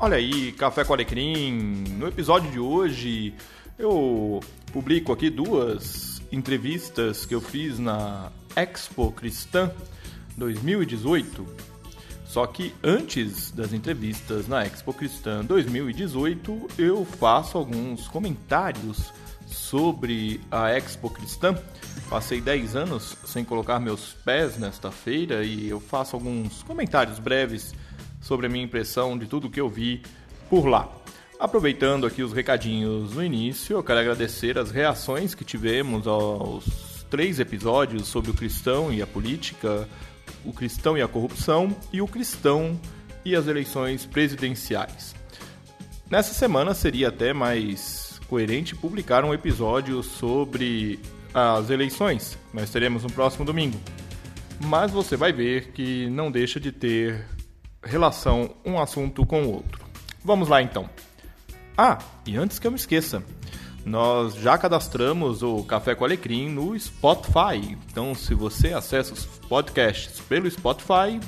Olha aí, Café com Alecrim. No episódio de hoje eu publico aqui duas entrevistas que eu fiz na Expo Cristã 2018. Só que antes das entrevistas na Expo Cristã 2018, eu faço alguns comentários sobre a Expo Cristã. Passei 10 anos sem colocar meus pés nesta feira e eu faço alguns comentários breves sobre a minha impressão de tudo que eu vi por lá. Aproveitando aqui os recadinhos no início, eu quero agradecer as reações que tivemos aos três episódios sobre o cristão e a política, o cristão e a corrupção e o cristão e as eleições presidenciais. Nessa semana seria até mais coerente publicar um episódio sobre as eleições. Nós teremos no próximo domingo. Mas você vai ver que não deixa de ter relação um assunto com o outro. Vamos lá então. Ah, e antes que eu me esqueça, nós já cadastramos o Café com Alecrim no Spotify. Então, se você acessa os podcasts pelo Spotify,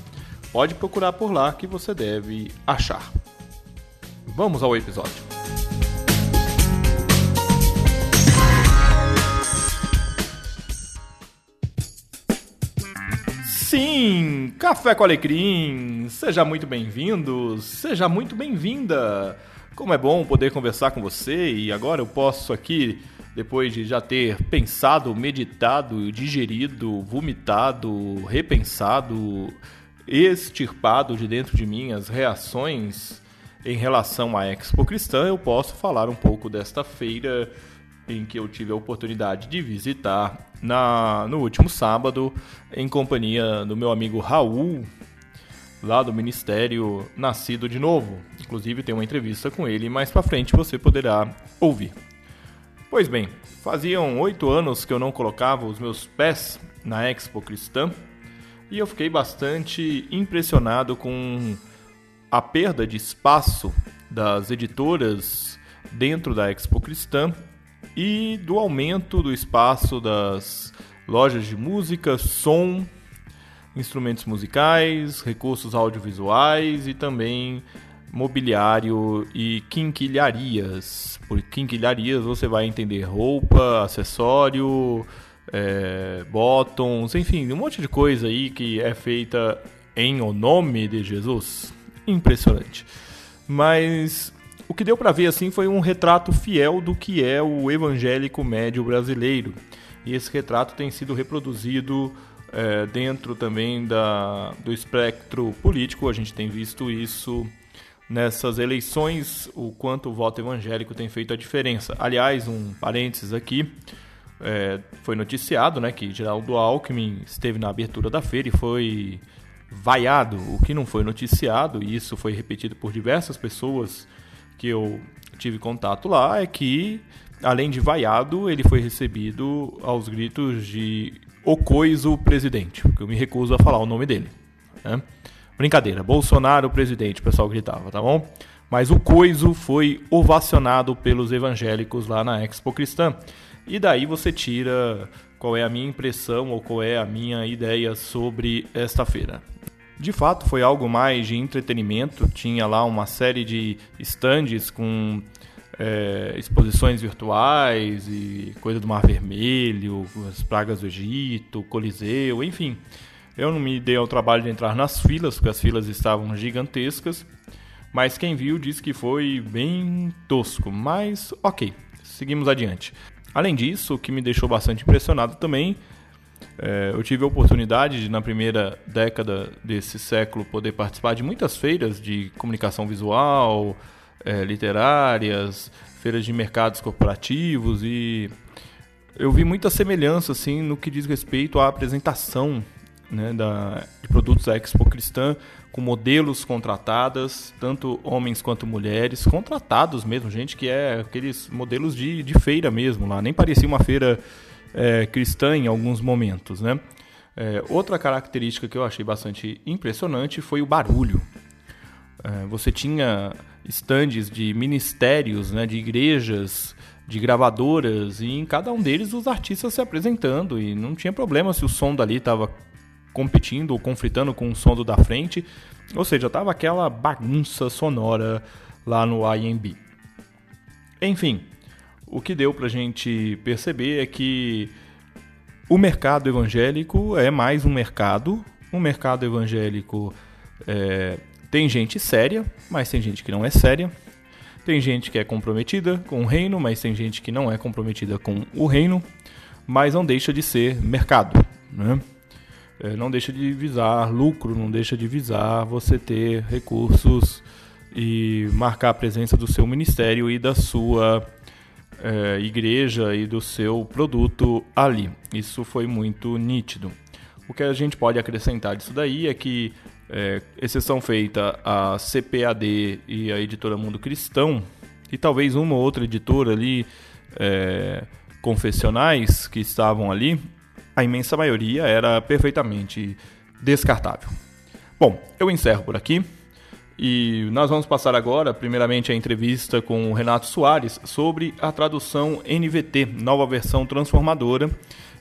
pode procurar por lá que você deve achar. Vamos ao episódio. Sim, Café com Alecrim! Seja muito bem-vindo, seja muito bem-vinda! Como é bom poder conversar com você e agora eu posso aqui, depois de já ter pensado, meditado, digerido, vomitado, repensado, extirpado de dentro de mim as reações em relação à Expo Cristã, eu posso falar um pouco desta feira em que eu tive a oportunidade de visitar na, no último sábado, em companhia do meu amigo Raul, lá do Ministério Nascido de Novo. Inclusive tem uma entrevista com ele, mais para frente você poderá ouvir. Pois bem, faziam oito anos que eu não colocava os meus pés na Expo Cristã e eu fiquei bastante impressionado com a perda de espaço das editoras dentro da Expo Cristã e do aumento do espaço das lojas de música, som, instrumentos musicais, recursos audiovisuais e também mobiliário e quinquilharias. Por quinquilharias você vai entender roupa, acessório, é, enfim, um monte de coisa aí que é feita em o nome de Jesus. Impressionante. Mas o que deu para ver assim foi um retrato fiel do que é o evangélico médio brasileiro. E esse retrato tem sido reproduzido é, dentro também da, do espectro político. A gente tem visto isso nessas eleições, o quanto o voto evangélico tem feito a diferença. Aliás, um parênteses aqui. É, foi noticiado né, que Geraldo Alckmin esteve na abertura da feira e foi vaiado. O que não foi noticiado, e isso foi repetido por diversas pessoas que eu tive contato lá é que, além de vaiado, ele foi recebido aos gritos de o coiso presidente, porque eu me recuso a falar o nome dele. Né? Brincadeira, Bolsonaro presidente, o pessoal gritava, tá bom? Mas o coiso foi ovacionado pelos evangélicos lá na Expo Cristã. E daí você tira qual é a minha impressão ou qual é a minha ideia sobre esta feira. De fato, foi algo mais de entretenimento. Tinha lá uma série de stands com é, exposições virtuais e coisa do Mar Vermelho, as pragas do Egito, Coliseu, enfim. Eu não me dei ao trabalho de entrar nas filas, porque as filas estavam gigantescas. Mas quem viu disse que foi bem tosco. Mas ok, seguimos adiante. Além disso, o que me deixou bastante impressionado também é, eu tive a oportunidade de, na primeira década desse século, poder participar de muitas feiras de comunicação visual, é, literárias, feiras de mercados corporativos e eu vi muita semelhança assim no que diz respeito à apresentação né, da, de produtos da Expo Cristã com modelos contratadas, tanto homens quanto mulheres, contratados mesmo, gente que é aqueles modelos de, de feira mesmo lá, nem parecia uma feira é, cristã em alguns momentos. Né? É, outra característica que eu achei bastante impressionante foi o barulho. É, você tinha estandes de ministérios, né, de igrejas, de gravadoras, e em cada um deles os artistas se apresentando, e não tinha problema se o som dali estava competindo ou conflitando com o som do da frente. Ou seja, tava aquela bagunça sonora lá no IMB. Enfim, o que deu pra gente perceber é que o mercado evangélico é mais um mercado. O mercado evangélico é, tem gente séria, mas tem gente que não é séria. Tem gente que é comprometida com o reino, mas tem gente que não é comprometida com o reino. Mas não deixa de ser mercado. Né? É, não deixa de visar lucro, não deixa de visar você ter recursos e marcar a presença do seu ministério e da sua é, igreja e do seu produto ali. Isso foi muito nítido. O que a gente pode acrescentar disso daí é que, é, exceção feita a CPAD e a editora Mundo Cristão, e talvez uma ou outra editora ali, é, confessionais que estavam ali, a imensa maioria era perfeitamente descartável. Bom, eu encerro por aqui. E nós vamos passar agora, primeiramente, a entrevista com o Renato Soares sobre a tradução NVT, nova versão transformadora.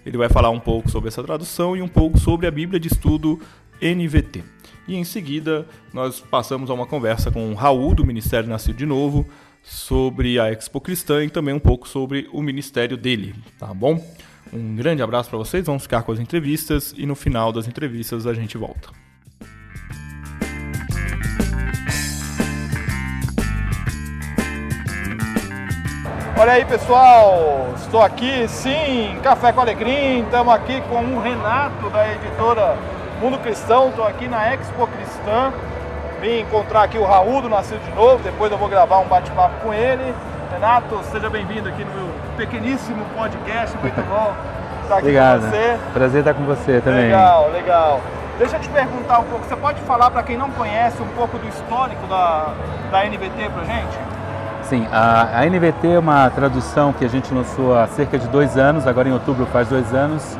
Ele vai falar um pouco sobre essa tradução e um pouco sobre a Bíblia de Estudo NVT. E em seguida, nós passamos a uma conversa com o Raul, do Ministério Nascido de Novo, sobre a Expo Cristã e também um pouco sobre o ministério dele, tá bom? Um grande abraço para vocês, vamos ficar com as entrevistas e no final das entrevistas a gente volta. Olha aí pessoal, estou aqui sim, Café com Alegria, estamos aqui com o Renato da editora Mundo Cristão, estou aqui na Expo Cristã, vim encontrar aqui o Raul do Nascido de Novo, depois eu vou gravar um bate-papo com ele. Renato, seja bem-vindo aqui no meu pequeníssimo podcast, muito bom estar aqui Obrigado. com você. Prazer estar com você também. Legal, legal. Deixa eu te perguntar um pouco, você pode falar para quem não conhece um pouco do histórico da, da NVT pra gente? Sim, a, a NVT é uma tradução que a gente lançou há cerca de dois anos, agora em outubro faz dois anos.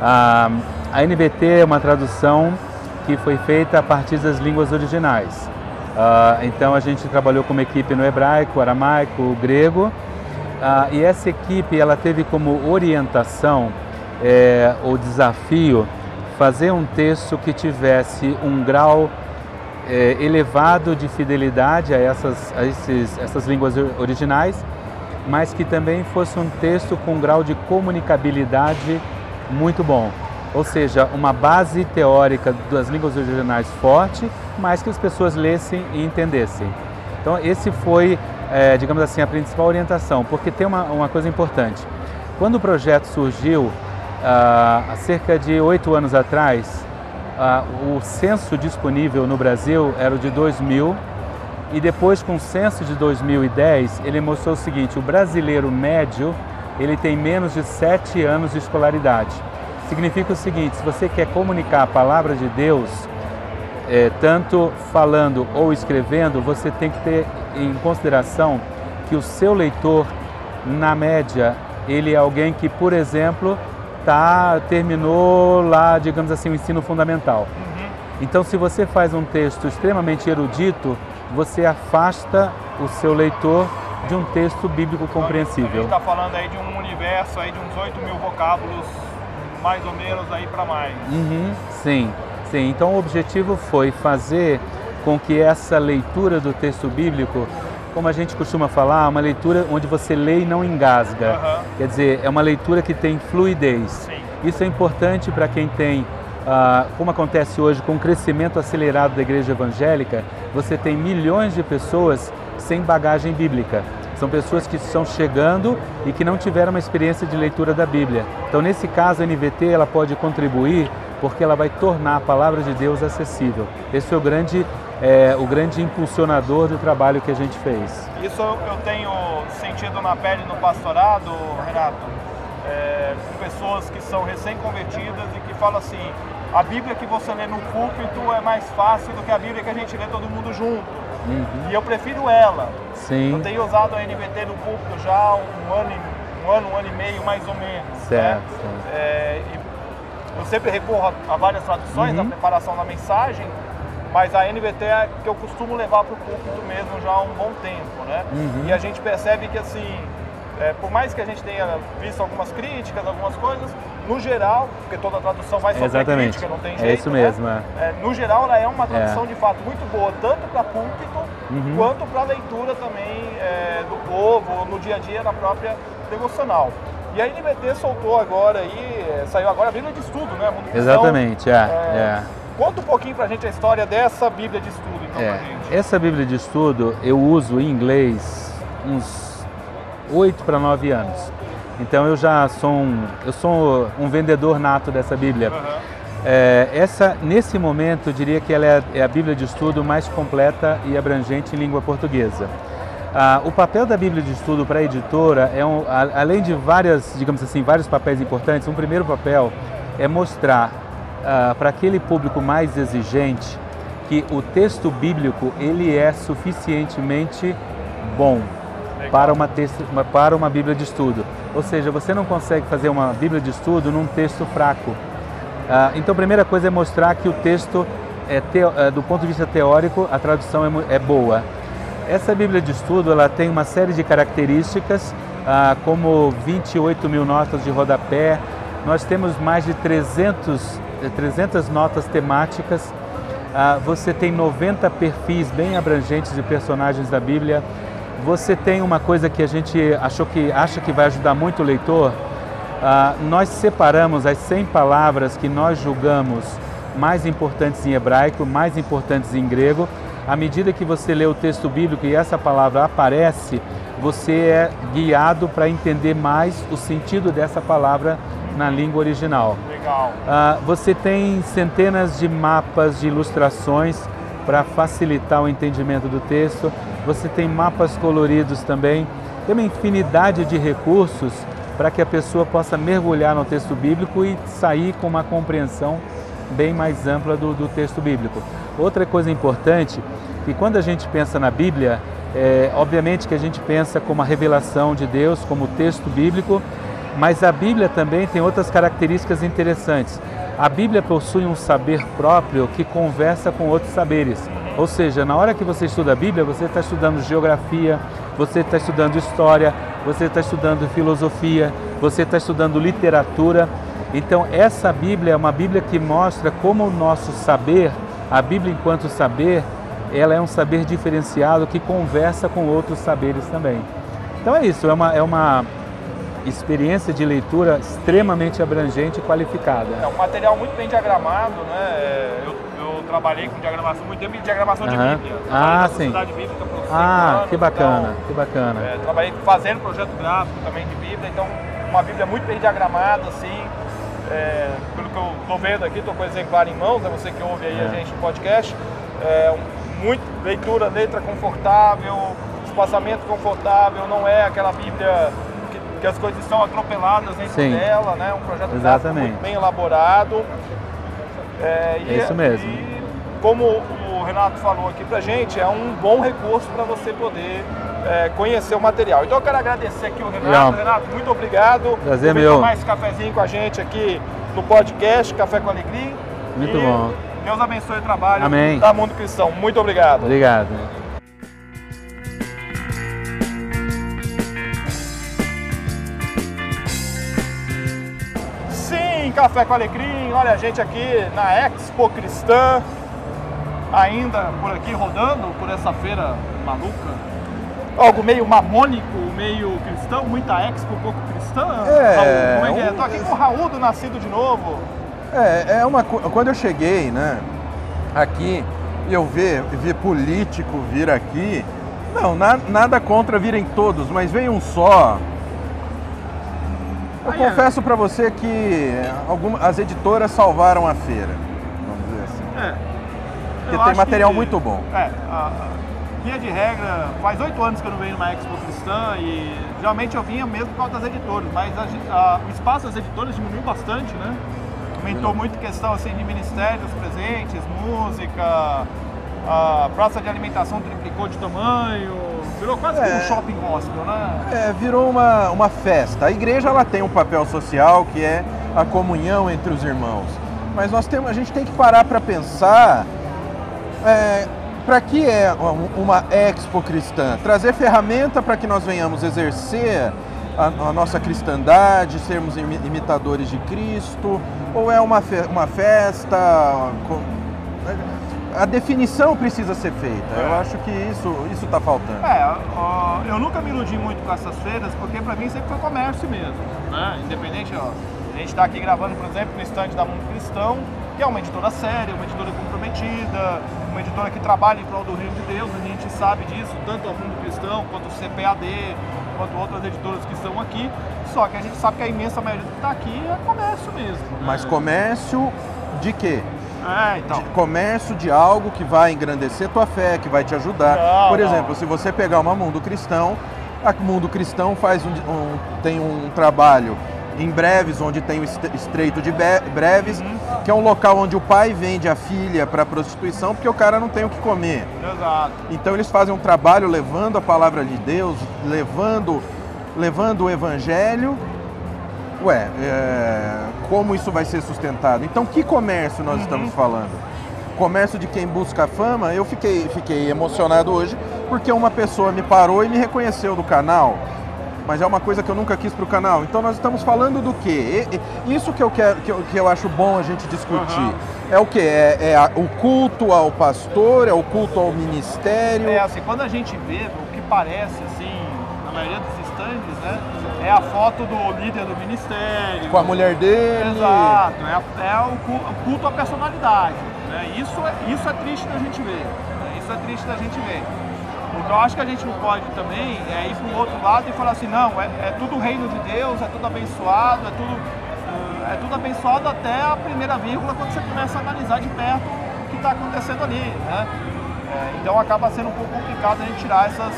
A, a NVT é uma tradução que foi feita a partir das línguas originais. Então a gente trabalhou com uma equipe no hebraico, aramaico, grego, e essa equipe ela teve como orientação é, o desafio fazer um texto que tivesse um grau é, elevado de fidelidade a essas, a esses, essas línguas originais, mas que também fosse um texto com um grau de comunicabilidade muito bom. Ou seja, uma base teórica das línguas originais forte, mas que as pessoas lessem e entendessem. Então, esse foi, é, digamos assim, a principal orientação, porque tem uma, uma coisa importante. Quando o projeto surgiu, ah, há cerca de oito anos atrás, o censo disponível no Brasil era o de 2000 e depois com o censo de 2010 ele mostrou o seguinte: o brasileiro médio ele tem menos de sete anos de escolaridade. Significa o seguinte: se você quer comunicar a palavra de Deus, é, tanto falando ou escrevendo, você tem que ter em consideração que o seu leitor, na média, ele é alguém que, por exemplo, tá, terminou lá, digamos assim, o ensino fundamental. Então, se você faz um texto extremamente erudito, você afasta o seu leitor de um texto bíblico A gente compreensível. está falando aí de um universo aí de uns 8 mil vocábulos, mais ou menos aí para mais. Uhum, sim, sim. Então, o objetivo foi fazer com que essa leitura do texto bíblico, como a gente costuma falar, uma leitura onde você lê e não engasga. Aham. Quer dizer, é uma leitura que tem fluidez. Sim. Isso é importante para quem tem, ah, como acontece hoje, com o crescimento acelerado da igreja evangélica, você tem milhões de pessoas sem bagagem bíblica. São pessoas que estão chegando e que não tiveram uma experiência de leitura da Bíblia. Então, nesse caso, a NVT ela pode contribuir porque ela vai tornar a palavra de Deus acessível. Esse foi o grande, eh, o grande impulsionador do trabalho que a gente fez. Isso eu tenho sentido na pele no pastorado, Renato, é, com pessoas que são recém-convertidas e que falam assim: a Bíblia que você lê no púlpito é mais fácil do que a Bíblia que a gente lê todo mundo junto. E eu prefiro ela. Eu Sim, tenho usado a NVT no púlpito já um ano, um ano, um ano e meio mais ou menos. Certo, Né? certo. É, eu sempre recorro a, várias traduções na Uhum. preparação da mensagem, mas a NVT é a que eu costumo levar para o púlpito mesmo já há um bom tempo, né? Uhum. E a gente percebe que assim é, por mais que a gente tenha visto algumas críticas, algumas coisas, no geral, porque toda tradução vai sofrer Exatamente. crítica, não tem É jeito, isso né? mesmo, é. É, no geral, ela é uma tradução de fato muito boa, tanto para púlpito Uhum. quanto para leitura também é, do povo, no dia a dia, na própria devocional. E a NBT soltou agora aí, é, saiu agora a Bíblia de Estudo, né? Exatamente, é, é. Conta um pouquinho pra gente a história dessa Bíblia de Estudo, então, É, pra gente. essa Bíblia de estudo eu uso em inglês uns 8 para 9 anos. Então eu já sou um, eu sou um vendedor nato dessa Bíblia. Aham. É, essa, nesse momento, eu diria que ela é a, é a Bíblia de estudo mais completa e abrangente em língua portuguesa. Ah, o papel da Bíblia de estudo para a editora é um, a- além de várias, digamos assim, vários papéis importantes. Um primeiro papel é mostrar ah, para aquele público mais exigente que o texto bíblico ele é suficientemente bom para uma, texto, para uma Bíblia de estudo. Ou seja, você não consegue fazer uma Bíblia de estudo num texto fraco. Ah, então, a primeira coisa é mostrar que o texto, é teo- é, do ponto de vista teórico, a tradução é, é boa. Essa Bíblia de estudo ela tem uma série de características, ah, como 28 mil notas de rodapé, nós temos mais de 300, eh, 300 notas temáticas, ah, você tem 90 perfis bem abrangentes de personagens da Bíblia, você tem uma coisa que a gente achou que, acha que vai ajudar muito o leitor, ah, nós separamos as 100 palavras que nós julgamos mais importantes em hebraico, mais importantes em grego. À medida que você lê o texto bíblico e essa palavra aparece, você é guiado para entender mais o sentido dessa palavra na língua original. Legal. Ah, você tem centenas de mapas, de ilustrações para facilitar o entendimento do texto. Você tem mapas coloridos também. Tem uma infinidade de recursos para que a pessoa possa mergulhar no texto bíblico e sair com uma compreensão bem mais ampla do, do texto bíblico. Outra coisa importante, que quando a gente pensa na Bíblia, é, obviamente que a gente pensa como a revelação de Deus, como o texto bíblico, mas a Bíblia também tem outras características interessantes. A Bíblia possui um saber próprio que conversa com outros saberes. Ou seja, na hora que você estuda a Bíblia, você está estudando geografia, você está estudando história, você está estudando filosofia, você está estudando literatura. Então, essa Bíblia é uma Bíblia que mostra como o nosso saber, a Bíblia enquanto saber, ela é um saber diferenciado que conversa com outros saberes também. Então é isso, é uma, é uma experiência de leitura extremamente abrangente e qualificada. É um material muito bem diagramado, né? Eu, eu trabalhei com diagramação muito tempo em diagramação de Aham. Bíblia. Ah, sim. Bíblica por cinco Ah, anos, que bacana, então, que bacana. É, trabalhei fazendo projeto gráfico também de Bíblia, então uma Bíblia muito bem diagramada, assim. é, pelo que eu estou vendo aqui, estou com o exemplar em mãos, é você que ouve aí a É. gente no podcast. É, muito leitura, letra confortável, espaçamento confortável, não é aquela Bíblia que, as coisas estão atropeladas dentro Sim. dela, né? Um projeto Exatamente. muito bem elaborado. É, e- É isso mesmo. E como o Renato falou aqui pra gente, é um bom recurso para você poder é, conhecer o material. Então eu quero agradecer aqui o Renato. Legal. Renato, muito obrigado. Prazer vir meu. tomar esse cafezinho com a gente aqui no podcast Café com Alegria. Muito E bom. Deus abençoe o trabalho Amém. da Mundo Cristão. Muito obrigado. Obrigado. Café com Alecrim, olha a gente aqui na Expo Cristã, ainda por aqui rodando por essa feira maluca. Algo meio mamônico, meio cristão, muita Expo, pouco cristã. É, Raul, como é que é? um- Tô aqui com o Raul do Nascido de Novo. É, é uma quando eu cheguei, né, aqui, e eu ver, ver político vir aqui, não, na- nada contra virem todos, mas vem um só. Eu confesso pra você que alguma, as editoras salvaram a feira, vamos dizer assim. É. Porque tem material que- muito bom. É, a, via de regra, faz oito anos que eu não venho numa Expo Cristã e geralmente eu vinha mesmo por causa das editoras, mas a a- o espaço das editoras diminuiu bastante, né? Aumentou muito questão assim, de ministérios presentes, música, a praça de alimentação triplicou de tamanho, virou quase que um É. shopping gospel, né? É, virou uma, uma festa. A igreja ela tem um papel social que é a comunhão entre os irmãos. Mas nós temos, a gente tem que parar para pensar para que é um- uma expo cristã? Trazer ferramenta para que nós venhamos exercer a, a nossa cristandade, sermos imi- imitadores de Cristo, ou é uma, fe- uma festa? com- A definição precisa ser feita. Eu É. acho que isso isso está faltando. É, ó, eu nunca me iludi muito com essas feiras, porque pra mim sempre foi comércio mesmo, né? Independente, ó, a gente tá aqui gravando, por exemplo, no estande da Mundo Cristão, que é uma editora séria, uma editora comprometida, uma editora que trabalha em prol do reino de Deus, a gente sabe disso, tanto a Mundo Cristão, quanto o CPAD, quanto outras editoras que estão aqui, só que a gente sabe que a imensa maioria do que tá aqui é comércio mesmo. né? Mas comércio de quê? É, então. de comércio de algo que vai engrandecer tua fé, que vai te ajudar. Não, Por não. exemplo, se você pegar uma Mundo Cristão, a Mundo Cristão faz um, um- tem um trabalho em breves, onde tem o est- estreito de breves, Uhum. que é um local onde o pai vende a filha para prostituição porque o cara não tem o que comer. Exato. Então eles fazem um trabalho levando a palavra de Deus, levando, levando o evangelho. Ué, é, como isso vai ser sustentado? Então que comércio nós estamos falando? Comércio de quem busca fama? Eu fiquei, fiquei emocionado hoje porque uma pessoa me parou e me reconheceu do canal. Mas é uma coisa que eu nunca quis para o canal. Então nós estamos falando do quê? E- e- Isso que eu quero, que eu, que eu acho bom a gente discutir. Aham. É o quê? É, é a- o culto ao pastor? É o culto ao ministério? É assim, quando a gente vê o que parece assim, na maioria dos estandes, né? É a foto do líder do ministério. Com a mulher dele? Exato, é, é o cu- o culto à personalidade. Né? Isso, é, isso é triste da gente ver. né? Isso é triste da gente ver. Então eu acho que a gente não pode também é, ir para o outro lado e falar assim, não, é, é tudo reino de Deus, é tudo abençoado, é tudo, eh, é tudo abençoado até a primeira vírgula quando você começa a analisar de perto o que está acontecendo ali. Né? É, então acaba sendo um pouco complicado a gente tirar essas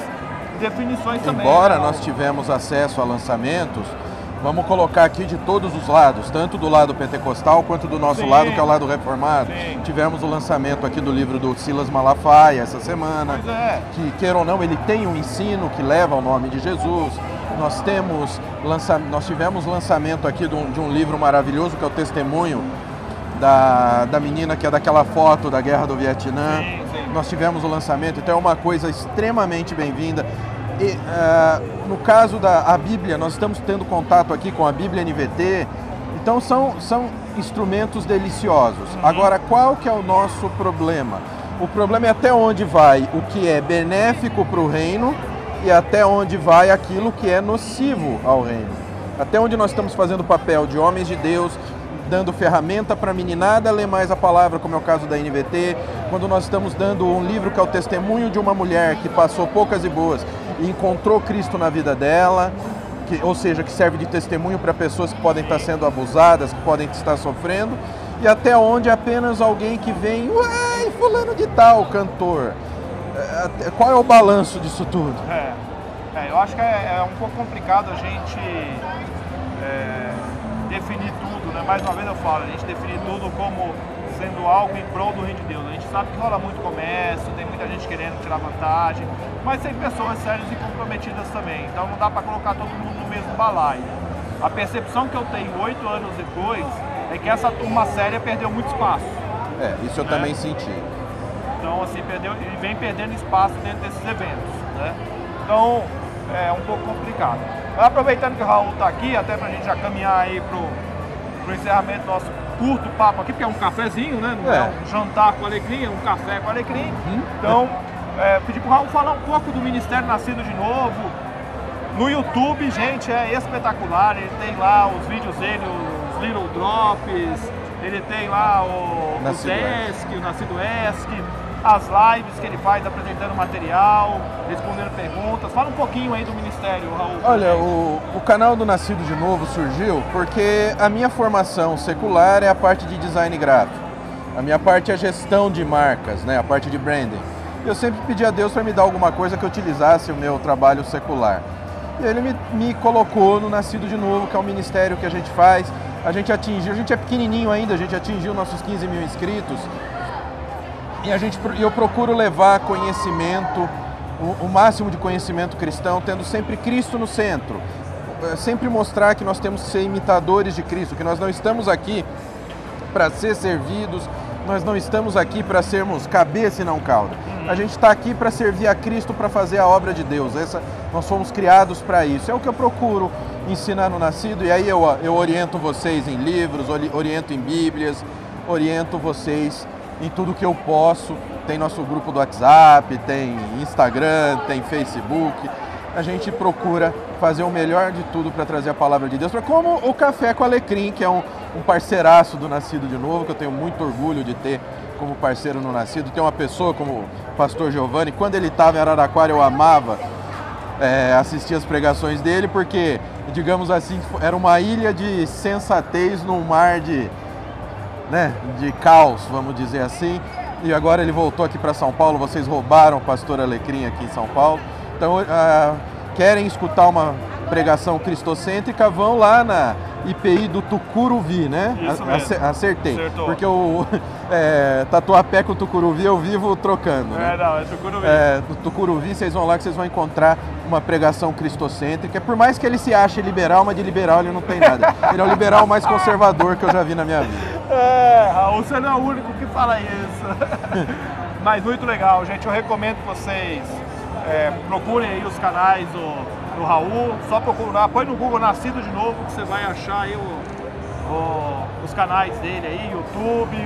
definições também. Embora né? nós tivemos acesso a lançamentos, vamos colocar aqui de todos os lados, tanto do lado pentecostal quanto do nosso Sim. lado, que é o lado reformado. Sim. Tivemos o lançamento aqui do livro do Silas Malafaia essa semana. É. Que, queira ou não, ele tem um ensino que leva ao nome de Jesus. Nós temos lança... nós tivemos lançamento aqui de um, de um livro maravilhoso que é o Testemunho da, da menina que é daquela foto da guerra do Vietnã. Sim, sim. Nós tivemos o lançamento, então é uma coisa extremamente bem-vinda. E, ah, no caso da a Bíblia, nós estamos tendo contato aqui com a Bíblia NVT, então são, são instrumentos deliciosos. Agora, qual que é o nosso problema? O problema é até onde vai o que é benéfico para o reino e até onde vai aquilo que é nocivo ao reino. Até onde nós estamos fazendo o papel de homens de Deus, dando ferramenta para a meninada ler mais a palavra, como é o caso da NVT, quando nós estamos dando um livro que é o testemunho de uma mulher que passou poucas e boas encontrou Cristo na vida dela, que, ou seja, que serve de testemunho para pessoas que podem estar sendo abusadas, que podem estar sofrendo, e até onde apenas alguém que vem, uai, fulano de tal, cantor. É, Qual é o balanço disso tudo? É, é, eu acho que é, é um pouco complicado a gente é, definir tudo, né? Mais uma vez eu falo, a gente definir tudo como sendo algo em prol do reino de Deus. A gente sabe que rola muito comércio, tem muita gente querendo tirar vantagem, mas tem pessoas sérias e comprometidas também. Então não dá para colocar todo mundo no mesmo balaio. A percepção que eu tenho oito anos depois é que essa turma séria perdeu muito espaço. É, isso eu É. também senti. Então, assim, perdeu, e vem perdendo espaço dentro desses eventos, né? Então, é um pouco complicado. Aproveitando que o Raul está aqui, até para a gente já caminhar aí pro, pro encerramento do nosso curto papo aqui, porque é um cafezinho, né? Não é, É. um jantar com alecrim, é um café com alecrim. Então, é, pedir pro Raul falar um pouco do Ministério Nascido de Novo. No YouTube, gente, é espetacular. Ele tem lá os vídeos dele, os Little Drops, ele tem lá o, o Desk, o Nascido Esc, as lives que ele faz apresentando material, respondendo perguntas. Fala um pouquinho aí do Ministério, Raul. Olha, o, o canal do Nascido de Novo surgiu porque a minha formação secular é a parte de design gráfico. A minha parte é gestão de marcas, né? a parte de branding. Eu sempre pedi a Deus para me dar alguma coisa que utilizasse o meu trabalho secular. E ele me, me colocou no Nascido de Novo, que é um ministério que a gente faz. A gente atingiu, a gente é pequenininho ainda, a gente atingiu nossos 15 mil inscritos. E a gente, eu procuro levar conhecimento, o, o máximo de conhecimento cristão, tendo sempre Cristo no centro. É, Sempre mostrar que nós temos que ser imitadores de Cristo, que nós não estamos aqui para ser servidos, nós não estamos aqui para sermos cabeça e não cauda. A gente está aqui para servir a Cristo, para fazer a obra de Deus. Essa, nós fomos criados para isso. É o que eu procuro ensinar no Nascido, e aí eu, eu oriento vocês em livros, oriento em Bíblias, oriento vocês em tudo que eu posso. Tem nosso grupo do WhatsApp, tem Instagram, tem Facebook. A gente procura fazer o melhor de tudo para trazer a palavra de Deus, como o Café com Alecrim, que é um, um parceiraço do Nascido de Novo, que eu tenho muito orgulho de ter como parceiro no Nascido. Tem uma pessoa como o pastor Giovanni, quando ele estava em Araraquara eu amava é, assistir as pregações dele, porque, digamos assim, era uma ilha de sensatez num mar de né, de caos, vamos dizer assim. E agora ele voltou aqui para São Paulo, vocês roubaram o pastor Alecrim aqui em São Paulo. Então, uh, querem escutar uma pregação cristocêntrica, vão lá na IPI do Tucuruvi, né? Acertei. Acertou. Porque o é, Tatuapé com Tucuruvi eu vivo trocando. Né? É, não, é Tucuruvi. É, Tucuruvi, vocês vão lá que vocês vão encontrar uma pregação cristocêntrica. Por mais que ele se ache liberal, mas de liberal ele não tem nada. Ele é o liberal mais conservador que eu já vi na minha vida. É, Raul, você não é o único que fala isso. mas muito legal, gente. Eu recomendo vocês é, procurem aí os canais do, do Raul. Só procurar, põe no Google Nascido de Novo que você vai achar aí o, o, os canais dele aí, YouTube,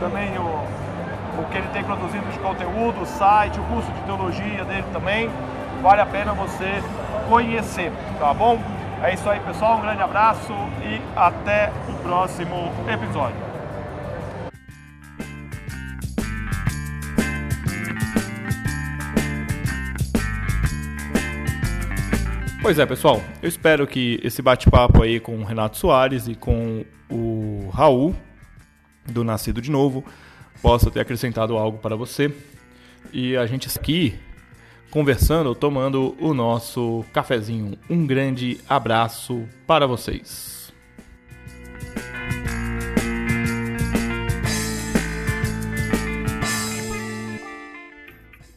também o, o que ele tem produzido de conteúdo, o site, o curso de teologia dele também. Vale a pena você conhecer, tá bom? É isso aí, pessoal. Um grande abraço e até o próximo episódio. Pois é, pessoal. Eu espero que esse bate-papo aí com o Renato Soares e com o Raul, do Nascido de Novo, possa ter acrescentado algo para você. E a gente aqui conversando, tomando o nosso cafezinho. Um grande abraço para vocês.